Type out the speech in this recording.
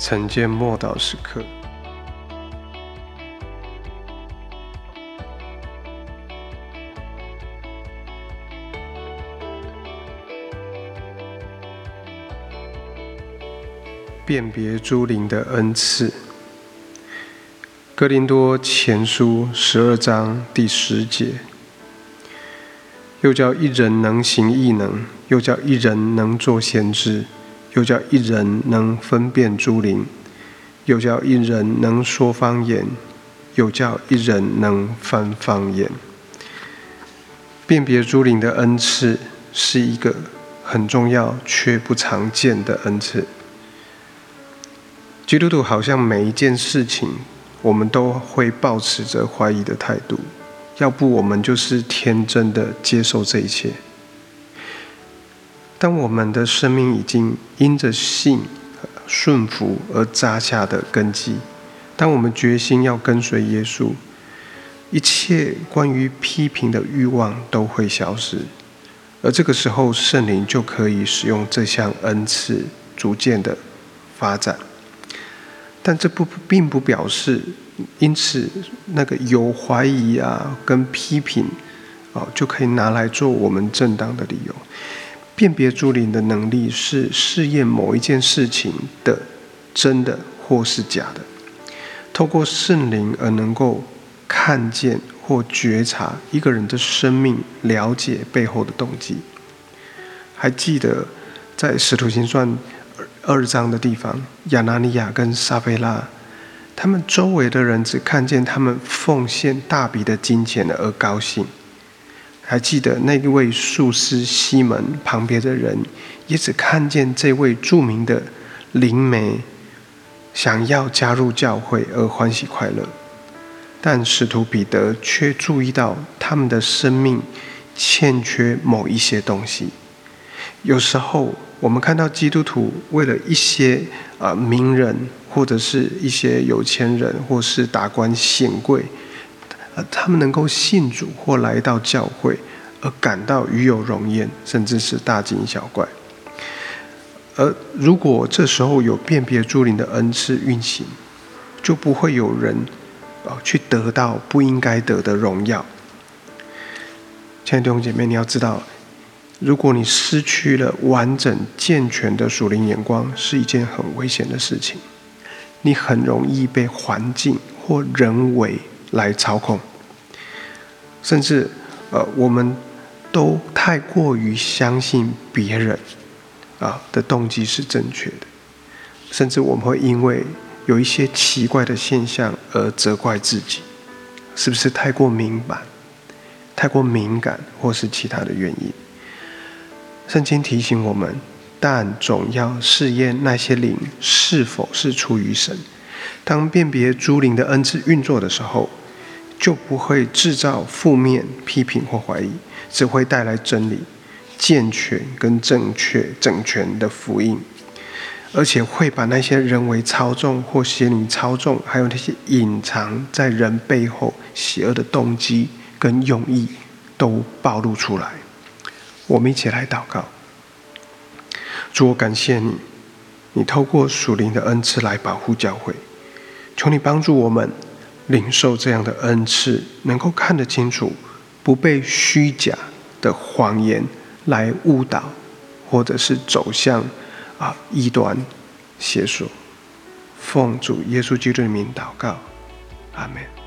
曾见默祷时刻。辨别诸灵的恩赐。哥林多前书十二章第十节，又叫一人能行异能，又叫一人能作先知，又叫一人能分辨诸灵，又叫一人能说方言，又叫一人能翻方言。辨别诸灵的恩赐是一个很重要却不常见的恩赐。基督徒好像每一件事情，我们都会保持着怀疑的态度，要不我们就是天真的接受这一切。当我们的生命已经因着信顺服而扎下的根基，当我们决心要跟随耶稣，一切关于批评的欲望都会消失，而这个时候圣灵就可以使用这项恩赐，逐渐的发展。但这不并不表示，因此那个有怀疑啊跟批评，哦就可以拿来做我们正当的理由。辨别诸灵的能力是试验某一件事情的真的或是假的，透过圣灵而能够看见或觉察一个人的生命，了解背后的动机。还记得在使徒行传。二章的地方，亚拿尼亚跟撒贝拉，他们周围的人只看见他们奉献大笔的金钱而高兴。还记得那一位术士西门旁边的人，也只看见这位著名的灵媒想要加入教会而欢喜快乐。但使徒彼得却注意到他们的生命欠缺某一些东西。有时候。我们看到基督徒为了一些啊名人，或者是一些有钱人，或是达官显贵，他们能够信主或来到教会，而感到与有荣焉，甚至是大惊小怪。而如果这时候有辨别诸灵的恩赐运行，就不会有人啊去得到不应该得的荣耀。亲爱的弟兄姐妹，你要知道。如果你失去了完整健全的属灵眼光，是一件很危险的事情。你很容易被环境或人为来操控，甚至呃，我们都太过于相信别人啊的动机是正确的，甚至我们会因为有一些奇怪的现象而责怪自己，是不是太过敏感、太过敏感，或是其他的原因？圣经提醒我们，但总要试验那些灵是否是出于神。当辨别诸灵的恩赐运作的时候，就不会制造负面批评或怀疑，只会带来真理、健全跟正确、整全的福音，而且会把那些人为操纵或邪灵操纵，还有那些隐藏在人背后邪恶的动机跟用意，都暴露出来。我们一起来祷告。主，我感谢你，你透过属灵的恩赐来保护教会。求你帮助我们领受这样的恩赐，能够看得清楚，不被虚假的谎言来误导，或者是走向啊异端邪说。奉主耶稣基督的名祷告，阿门。